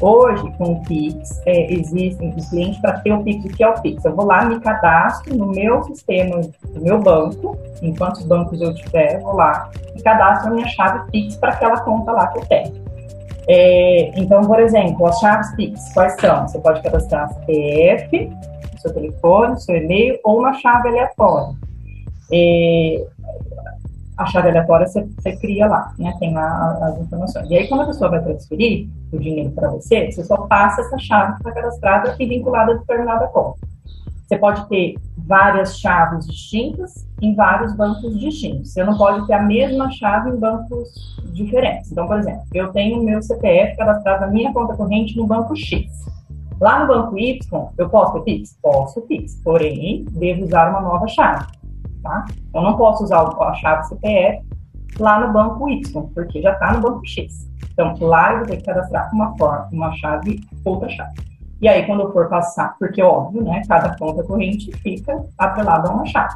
Hoje, com o Pix, é, existem os clientes para ter o Pix. O que é o Pix? Eu vou lá, me cadastro no meu sistema, no meu banco, em quantos bancos eu tiver, eu vou lá e cadastro a minha chave Pix para aquela conta lá que eu tenho. É, então, por exemplo, as chaves Pix, quais são? Você pode cadastrar CPF, seu telefone, seu e-mail ou uma chave aleatória. É, a chave aleatória você, você cria lá, né? Tem lá as informações. E aí, quando a pessoa vai transferir o dinheiro para você, você só passa essa chave que está cadastrada e vinculada a determinada conta. Você pode ter várias chaves distintas em vários bancos distintos. Você não pode ter a mesma chave em bancos diferentes. Então, por exemplo, eu tenho o meu CPF cadastrado na minha conta corrente no banco X. Lá no banco Y, eu posso ter Pix? Posso Pix, porém, devo usar uma nova chave. Tá? Eu não posso usar a chave CPF lá no banco Y, porque já está no banco X. Então, lá eu vou ter que cadastrar uma, forma, uma chave, outra chave. E aí, quando eu for passar, porque óbvio, né, cada conta corrente fica atrelada a uma chave.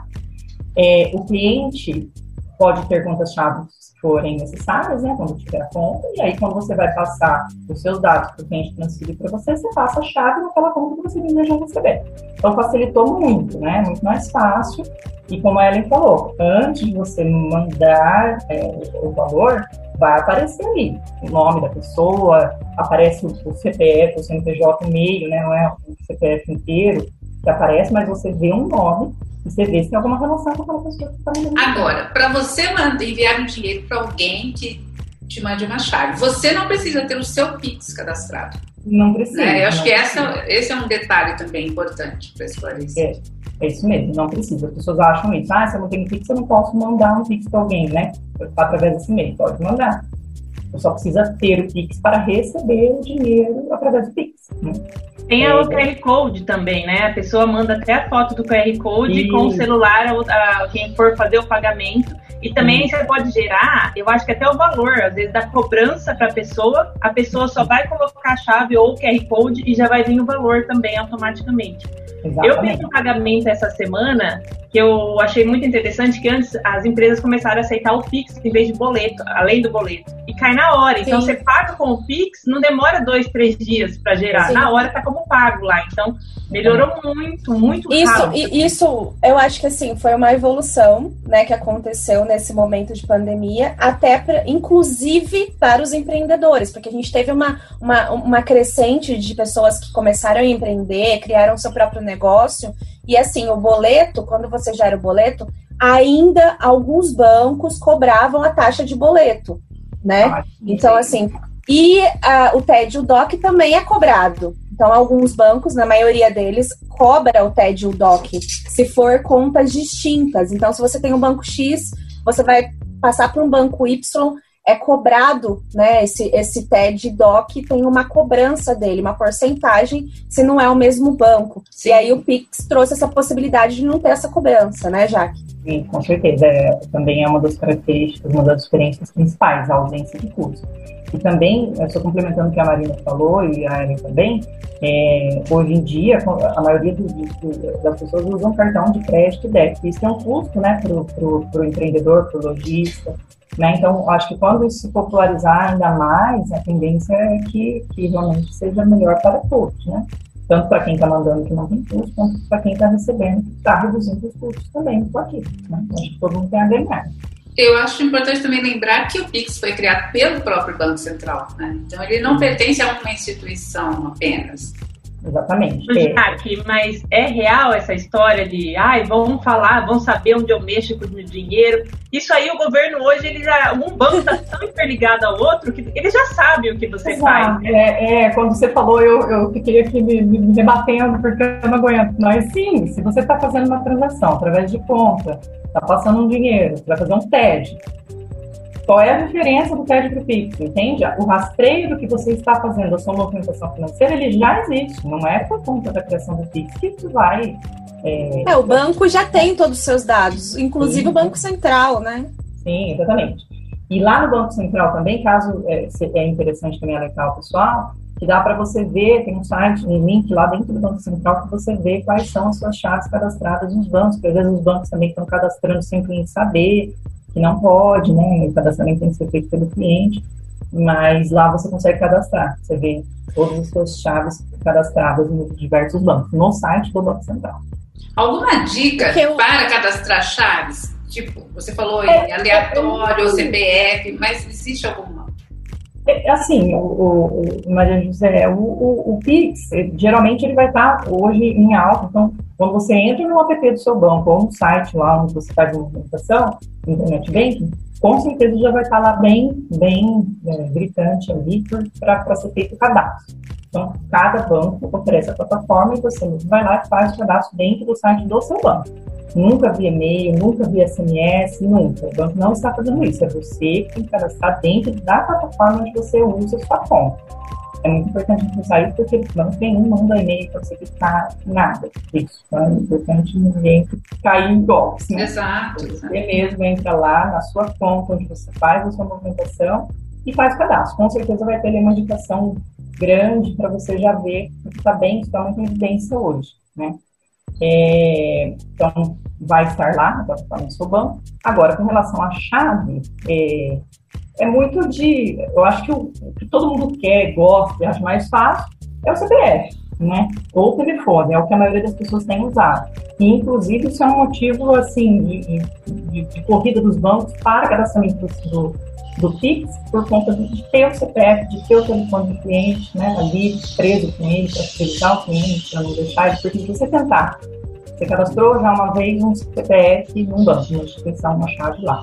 É, o cliente pode ter contas-chave forem necessárias, né, quando tiver a conta, e aí quando você vai passar os seus dados para o cliente transferir para você, você passa a chave naquela conta que você deseja receber. Então facilitou muito, né, muito mais fácil, e como a Ellen falou, antes de você mandar é, o valor, vai aparecer ali o nome da pessoa, aparece o, CPF, o CNPJ meio, né, não é o CPF inteiro que aparece, mas você vê um nome você vê se tem alguma relação com aquela pessoa que está mandando. Agora, para você mandar, enviar um dinheiro para alguém que te mande uma chave, você não precisa ter o seu Pix cadastrado. Não precisa. Né? Eu acho que essa, esse é um detalhe também importante para esclarecer. É, é isso mesmo, não precisa. As pessoas acham isso. Ah, se eu não tenho Pix, eu não posso mandar um Pix para alguém, né? Através desse e-mail. Pode mandar. Eu só precisa ter o Pix para receber o dinheiro através do Pix. Né? Tem o QR Code também, né? A pessoa manda até a foto do QR Code com o celular, a, a, quem for fazer o pagamento. E também você pode gerar, eu acho que até o valor, às vezes, da cobrança para a pessoa, a pessoa só vai colocar a chave ou o QR Code e já vai vir o valor também automaticamente. Exatamente. Eu fiz um pagamento essa semana que eu achei muito interessante que antes as empresas começaram a aceitar o Pix em vez de boleto, além do boleto. E cai na hora. Então, Sim. Então você paga com o Pix, não demora dois, três dias para gerar. Sim. Na hora tá como pago lá. Então, melhorou muito, muito isso, rápido. Isso, eu acho que assim, foi uma evolução, né, que aconteceu nesse momento de pandemia, até pra, inclusive para os empreendedores, porque a gente teve uma, uma, uma crescente de pessoas que começaram a empreender, criaram seu próprio negócio e assim, o boleto, quando você gera o boleto, ainda alguns bancos cobravam a taxa de boleto, né? Ah, então, assim, e uh, o TED e o DOC também é cobrado. Então, alguns bancos, na maioria deles, cobra o TED e o DOC, se for contas distintas. Então, se você tem um banco X, você vai passar para um banco Y é cobrado, né, esse, esse TED DOC tem uma cobrança dele, uma porcentagem, se não é o mesmo banco. Sim. E aí o Pix trouxe essa possibilidade de não ter essa cobrança, né, Jaque? Sim, com certeza. É, também é uma das características, uma das diferenças principais, a ausência de custo. E também, eu estou complementando o que a Marina falou e a Ellen também, é, hoje em dia, a maioria do, do, das pessoas usam cartão de crédito e débito. Isso é um custo né, para o empreendedor, para o lojista, né? Então, acho que quando isso se popularizar ainda mais, a tendência é que, que realmente seja melhor para todos, né? Tanto para quem está mandando que não tem custo, quanto para quem está recebendo que está reduzindo os custos também por aqui. Né? Acho que todo mundo tem a ganhar. Eu acho importante também lembrar que o Pix foi criado pelo próprio Banco Central. Né? Então, ele não pertence a uma instituição apenas. Exatamente. Jaque, é. mas é real essa história de, ai, vamos falar, vão saber onde eu mexo com o meu dinheiro. Isso aí o governo hoje, ele já, um banco está tão interligado ao outro que ele já sabe o que você Exato. faz. Né? É, é, quando você falou, eu, eu fiquei aqui me, me debatendo porque eu não aguento. Mas sim, se você está fazendo uma transação através de conta, está passando um dinheiro, você vai fazer um TED, qual é a diferença do TED para o Pix? Entende? O rastreio do que você está fazendo, a sua movimentação financeira, ele já existe. Não é por conta da criação do Pix que isso vai. É, é o banco já tem todos os seus dados, inclusive Sim. o Banco Central, né? Sim, exatamente. E lá no Banco Central também, caso é, é interessante também alertar o pessoal, que dá para você ver, tem um site, um link lá dentro do Banco Central que você vê quais são as suas chaves cadastradas nos bancos, porque às vezes os bancos também estão cadastrando sem cliente saber, que não pode, né? O cadastramento tem que ser feito pelo cliente, mas lá você consegue cadastrar. Você vê todas as suas chaves cadastradas nos diversos bancos, no site do Banco Central. Alguma dica eu... para cadastrar chaves? Tipo, você falou é, em aleatório, é, é, CPF, mas existe alguma? É, assim, o, o, o Maria José, o, o, o Pix, geralmente ele vai estar hoje em alta, então quando você entra no app do seu banco ou no site lá onde você faz a movimentação, internet banking, com certeza já vai estar lá bem, bem é, gritante ali para ser feito o cadastro. Então, cada banco oferece a plataforma e você vai lá e faz o cadastro dentro do site do seu banco. Nunca via e-mail, nunca via SMS, nunca. O banco não está fazendo isso. É você que tem que cadastrar dentro da plataforma onde você usa a sua conta. É muito importante reforçar isso porque não tem um manda e-mail para você clicar nada. Isso é importante ninguém cair em golpes. Né? Exato. Você mesmo entra lá na sua conta onde você faz a sua movimentação e faz o cadastro. Com certeza vai ter uma indicação grande para você já ver que está bem, está muito em evidência hoje. Né? É, então, vai estar lá na plataforma do seu banco. Agora, com relação à chave, é, é muito de. Eu acho que o, que todo mundo quer, gosta, acha mais fácil é o CPF, né? Ou o telefone, é o que a maioria das pessoas tem usado. E, inclusive, isso é um motivo, assim, de, de, de corrida dos bancos para cadastramento do, do Pix, por conta de ter o CPF, de ter o telefone do cliente, né? Ali, preso com ele, para fidelizar o cliente, para não deixar ele. Porque se você tentar, você cadastrou já uma vez um CPF num banco, uma instituição, uma chave lá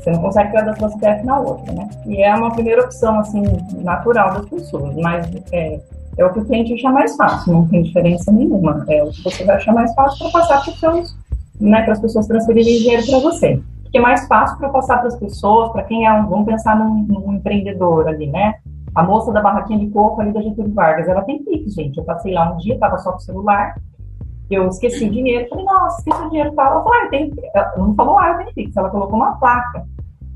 você não consegue cadastrar o CPF na outra, né? E é uma primeira opção, assim, natural das pessoas, mas é, é o que o cliente acha mais fácil, não tem diferença nenhuma. É o que você vai achar mais fácil para passar para os seus, né, para as pessoas transferirem dinheiro para você. Porque é mais fácil para passar para as pessoas, para quem é um, vamos pensar num, num, empreendedor ali, né? A moça da barraquinha de coco ali da Getúlio Vargas, ela tem Pix, gente. Eu passei lá um dia, estava só com o celular, eu esqueci o dinheiro, falei, nossa, esqueci o dinheiro. Ela falou, ah, eu tenho, ela não falou, ah, eu tenho Pix, ela colocou uma placa.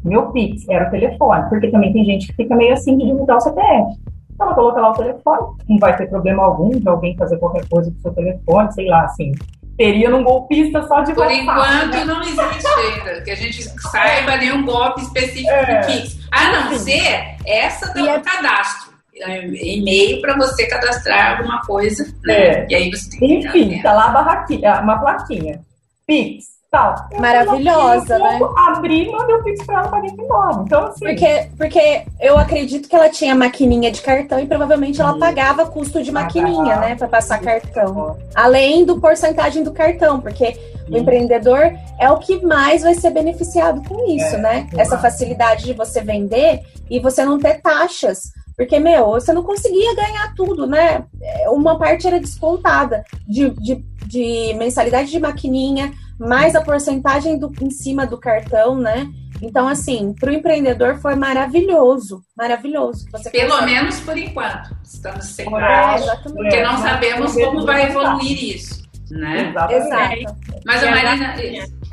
Meu Pix era o telefone, porque também tem gente que fica meio assim de mudar o CPF. Então, ela coloca lá o telefone, não vai ter problema algum de alguém fazer qualquer coisa com o seu telefone, sei lá, assim. Teria num golpista só de Por enquanto né? não existe que a gente saiba nenhum golpe específico é. do Pix. A não ser essa do é... cadastro é, e-mail para você cadastrar alguma coisa, né? É. E aí você tem que Enfim, tá lá a barraquinha, uma plaquinha. Pix, tal. Maravilhosa, né? Abri e mandei o Pix pra ela pra ir embora. Então, assim. Porque, porque eu acredito que ela tinha maquininha de cartão e provavelmente ela pagava custo de maquininha, né? Pra passar cartão. Além do porcentagem do cartão, porque o empreendedor é o que mais vai ser beneficiado com isso, é, né? Essa facilidade de você vender e você não ter taxas. Porque, meu, você não conseguia ganhar tudo, né? Uma parte era descontada de, de, de mensalidade de maquininha, mais a porcentagem do, em cima do cartão, né? Então, assim, para o empreendedor foi maravilhoso, maravilhoso. Você Pelo consegue... menos por enquanto. Estamos sem é, porque não sabemos como vai evoluir isso. Né? Exato. Mas a Marina.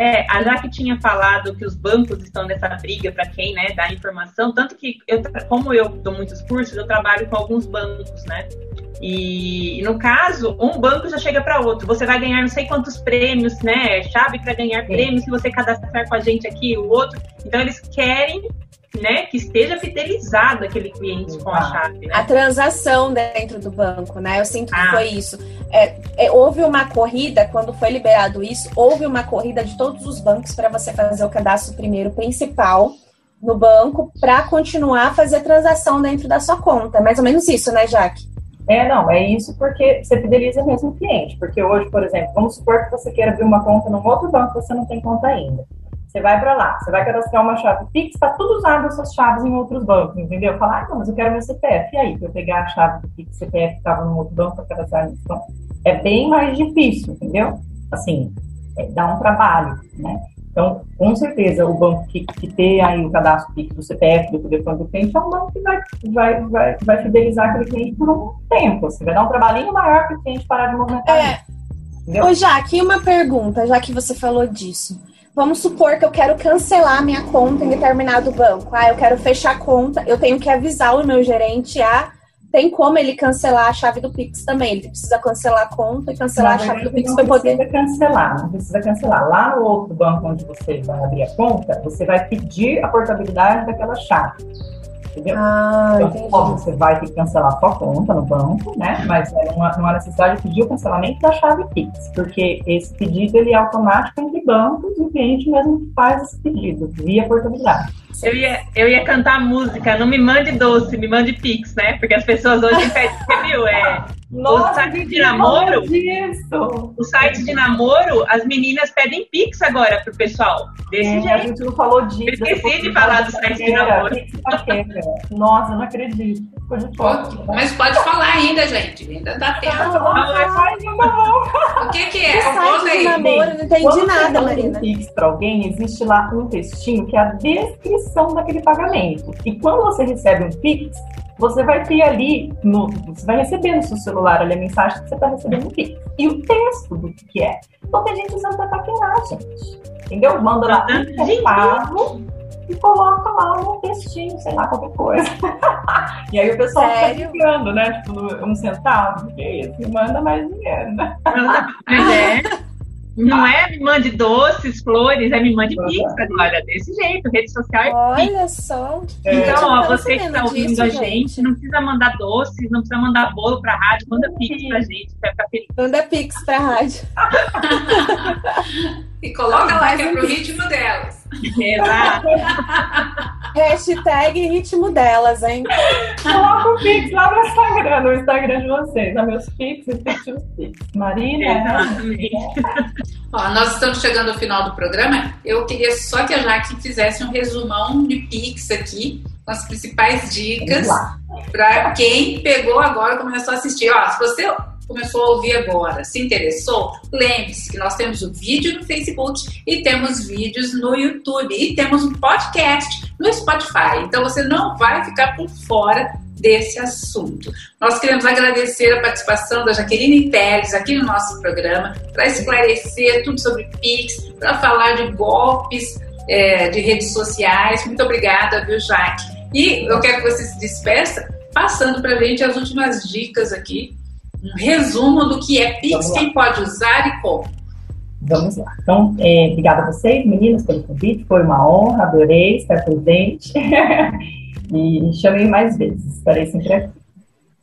É, a Jaque tinha falado que os bancos estão nessa briga para quem né, dá informação, tanto que eu, como eu dou muitos cursos, eu trabalho com alguns bancos, né? E no caso, um banco já chega para outro. Você vai ganhar não sei quantos prêmios, né? Chave para ganhar prêmios se você cadastrar com a gente aqui, o outro. Então eles querem né, que esteja fidelizado aquele cliente com a chave. Né? A transação dentro do banco, né? Eu sinto que ah. foi isso. É, é, houve uma corrida, quando foi liberado isso, houve uma corrida de todos os bancos para você fazer o cadastro primeiro principal no banco para continuar a fazer a transação dentro da sua conta. É mais ou menos isso, né, Jaque? É, não, é isso porque você fideliza mesmo o cliente. Porque hoje, por exemplo, vamos supor que você queira abrir uma conta num outro banco, você não tem conta ainda. Você vai para lá, você vai cadastrar uma chave Pix, está tudo usando essas chaves em outros bancos, entendeu? Falar, ah, não, mas eu quero meu CPF. E aí, para eu pegar a chave do Pix CPF que estava no outro banco para cadastrar nisso? Então, é bem mais difícil, entendeu? Assim, é, dá um trabalho, né? Então, com certeza, o banco que, que ter aí o cadastro PIX do CPF, do telefone do cliente, é um banco que vai, vai, vai, vai fidelizar aquele cliente por um tempo. Você vai dar um trabalhinho maior para o cliente parar de movimentar. É. Ô, Jaque, uma pergunta, já que você falou disso. Vamos supor que eu quero cancelar minha conta em determinado banco. Ah, eu quero fechar a conta, eu tenho que avisar o meu gerente a tem como ele cancelar a chave do Pix também. Ele precisa cancelar a conta e cancelar a chave do Pix para poder. Não precisa cancelar, não precisa cancelar. Lá no outro banco onde você vai abrir a conta, você vai pedir a portabilidade daquela chave. Entendeu? Ah, então, óbvio, você vai ter que cancelar a sua conta no banco, né? Mas é não, há, necessidade de pedir o cancelamento da chave Pix, porque esse pedido ele é automático entre bancos e o cliente mesmo faz esse pedido, via portabilidade. Eu ia, eu ia cantar música, não me mande doce, me mande Pix, né? Porque as pessoas hoje pedem, viu? É Nossa, o site de namoro, disso. o site de namoro, as meninas pedem pix agora pro pessoal. Desse é, jeito. A gente não falou disso. Eu esqueci de falar do site de namoro. Nossa, não acredito. Mas pode falar ainda, gente. Ainda dá tempo. o que, que é? O site de namoro, não entendi Quando nada, Marina. Um pix para alguém, existe lá um textinho que é a descrição daquele pagamento. E quando você recebe um pix, você vai ter ali, no, você vai receber no seu celular ali a mensagem que você está recebendo aqui. E o texto do que é. Então tem gente usando para paquerar, gente. Entendeu? Manda lá um centavo e coloca lá um textinho, sei lá, qualquer coisa. e aí o pessoal Sério? fica ficando, né? Tipo, um centavo, que é isso? Manda mais dinheiro, né? é. Não é me mande doces, flores, é me mande pix agora, desse jeito, rede social é Olha só. Então, ó, você que está ouvindo disso, a gente, gente, não precisa mandar doces, não precisa mandar bolo pra rádio, manda pix pra gente, vai ficar feliz. Manda pix pra rádio. e coloca lá que é pro ritmo delas. Exato. Hashtag ritmo delas, hein? Coloca o Pix lá no Instagram, no Instagram de vocês. A meus Pix e Pix Pix. Marina. Exatamente. Ó, nós estamos chegando ao final do programa. Eu queria só que a Jaque fizesse um resumão de Pix aqui, com as principais dicas para quem pegou agora e começou a assistir. Ó, se você começou a ouvir agora, se interessou, lembre-se que nós temos o vídeo no Facebook e temos vídeos no YouTube e temos um podcast no Spotify. Então você não vai ficar por fora desse assunto. Nós queremos agradecer a participação da Jaqueline Teles aqui no nosso programa para esclarecer tudo sobre Pix, para falar de golpes é, de redes sociais. Muito obrigada, viu, Jaque? E eu quero que você se despeça passando para a gente as últimas dicas aqui um resumo do que é Pix, quem pode usar e como. Vamos lá. Então, é, obrigada a vocês, meninas, pelo convite. Foi uma honra, adorei estar presente. e chamei mais vezes, estarei sempre aqui.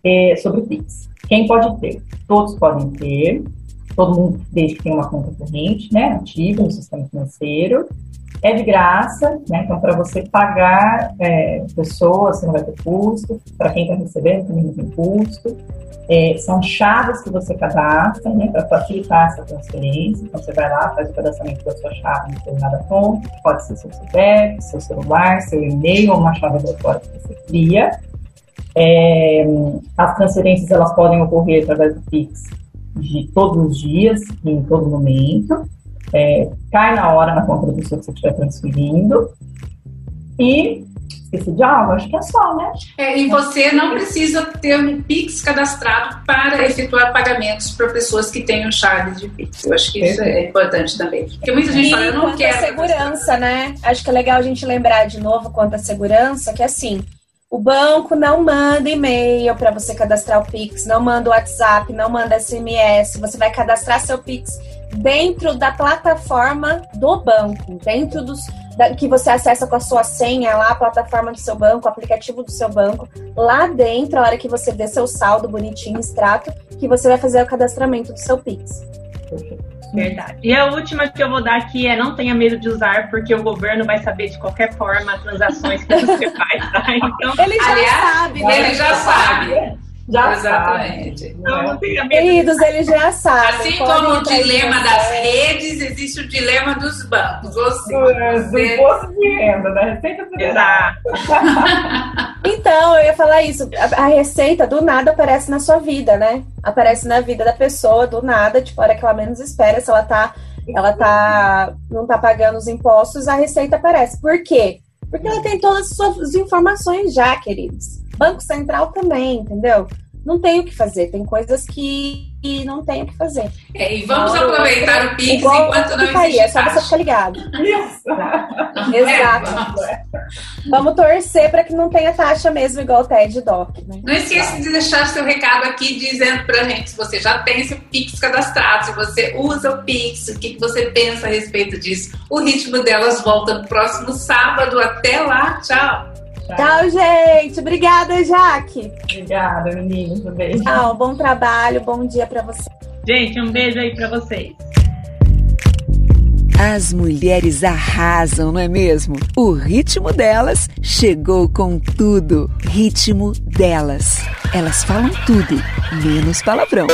É, sobre o Pix. Quem pode ter? Todos podem ter. Todo mundo, desde que tenha uma conta corrente, né, ativa no sistema financeiro. É de graça, né? Então, para você pagar é, pessoas, você não vai ter custo. Para quem está recebendo, também não tem custo. É, são chaves que você cadastra, né, para facilitar essa transferência. Então, você vai lá, faz o cadastramento da sua chave em determinada conta, pode ser seu CPF, seu celular, seu e-mail uma chave aleatória que você cria. É, as transferências, elas podem ocorrer através do Pix de todos os dias, em todo momento. É, cai na hora na conta da pessoa que você estiver transferindo. E esqueci de algo, acho que é só, né? É, e você não precisa ter um Pix cadastrado para efetuar pagamentos para pessoas que tenham chaves de Pix. Eu acho que isso é importante também. Porque muita gente e fala, eu não quero. segurança, né? Acho que é legal a gente lembrar de novo quanto à segurança, que assim, o banco não manda e-mail para você cadastrar o Pix, não manda o WhatsApp, não manda SMS. Você vai cadastrar seu Pix dentro da plataforma do banco, dentro dos que você acessa com a sua senha lá, a plataforma do seu banco, o aplicativo do seu banco. Lá dentro, a hora que você vê seu saldo bonitinho, extrato, que você vai fazer o cadastramento do seu Pix. Verdade. E a última que eu vou dar aqui é não tenha medo de usar, porque o governo vai saber de qualquer forma as transações que você faz, tá? Então, ele já aliás, sabe, né? Ele já sabe. Já Exatamente. Não, não Queridos, ele já sabe. Assim como o dilema das redes, existe o dilema dos bancos. Ou seja, do imposto de renda, da Receita Federal. então, eu ia falar isso. A, a, receita do nada aparece na sua vida, né? Aparece na vida da pessoa do nada, tipo, a hora que ela menos espera, se ela tá, ela tá, não tá pagando os impostos, a receita aparece. Por quê? Porque ela tem todas as suas informações já, queridos. Banco Central também, entendeu? Não tem o que fazer, tem coisas que não tem o que fazer. É, e vamos então, aproveitar o Pix enquanto não existe aí, É só você ficar ligado. Isso. Exato. É, vamos torcer para que não tenha taxa mesmo, igual o TED Doc. Né? Não esqueça de deixar seu recado aqui dizendo para a gente se você já tem seu Pix cadastrado, se você usa o Pix, o que você pensa a respeito disso. O ritmo delas volta no próximo sábado. Até lá, tchau! Tchau, gente. Obrigada, Jaque. Obrigada, meninos. Um beijo. Tchau, bom trabalho, bom dia para você. Gente, um beijo aí para vocês. As mulheres arrasam, não é mesmo? O ritmo delas chegou com tudo. Ritmo delas. Elas falam tudo, menos palavrão.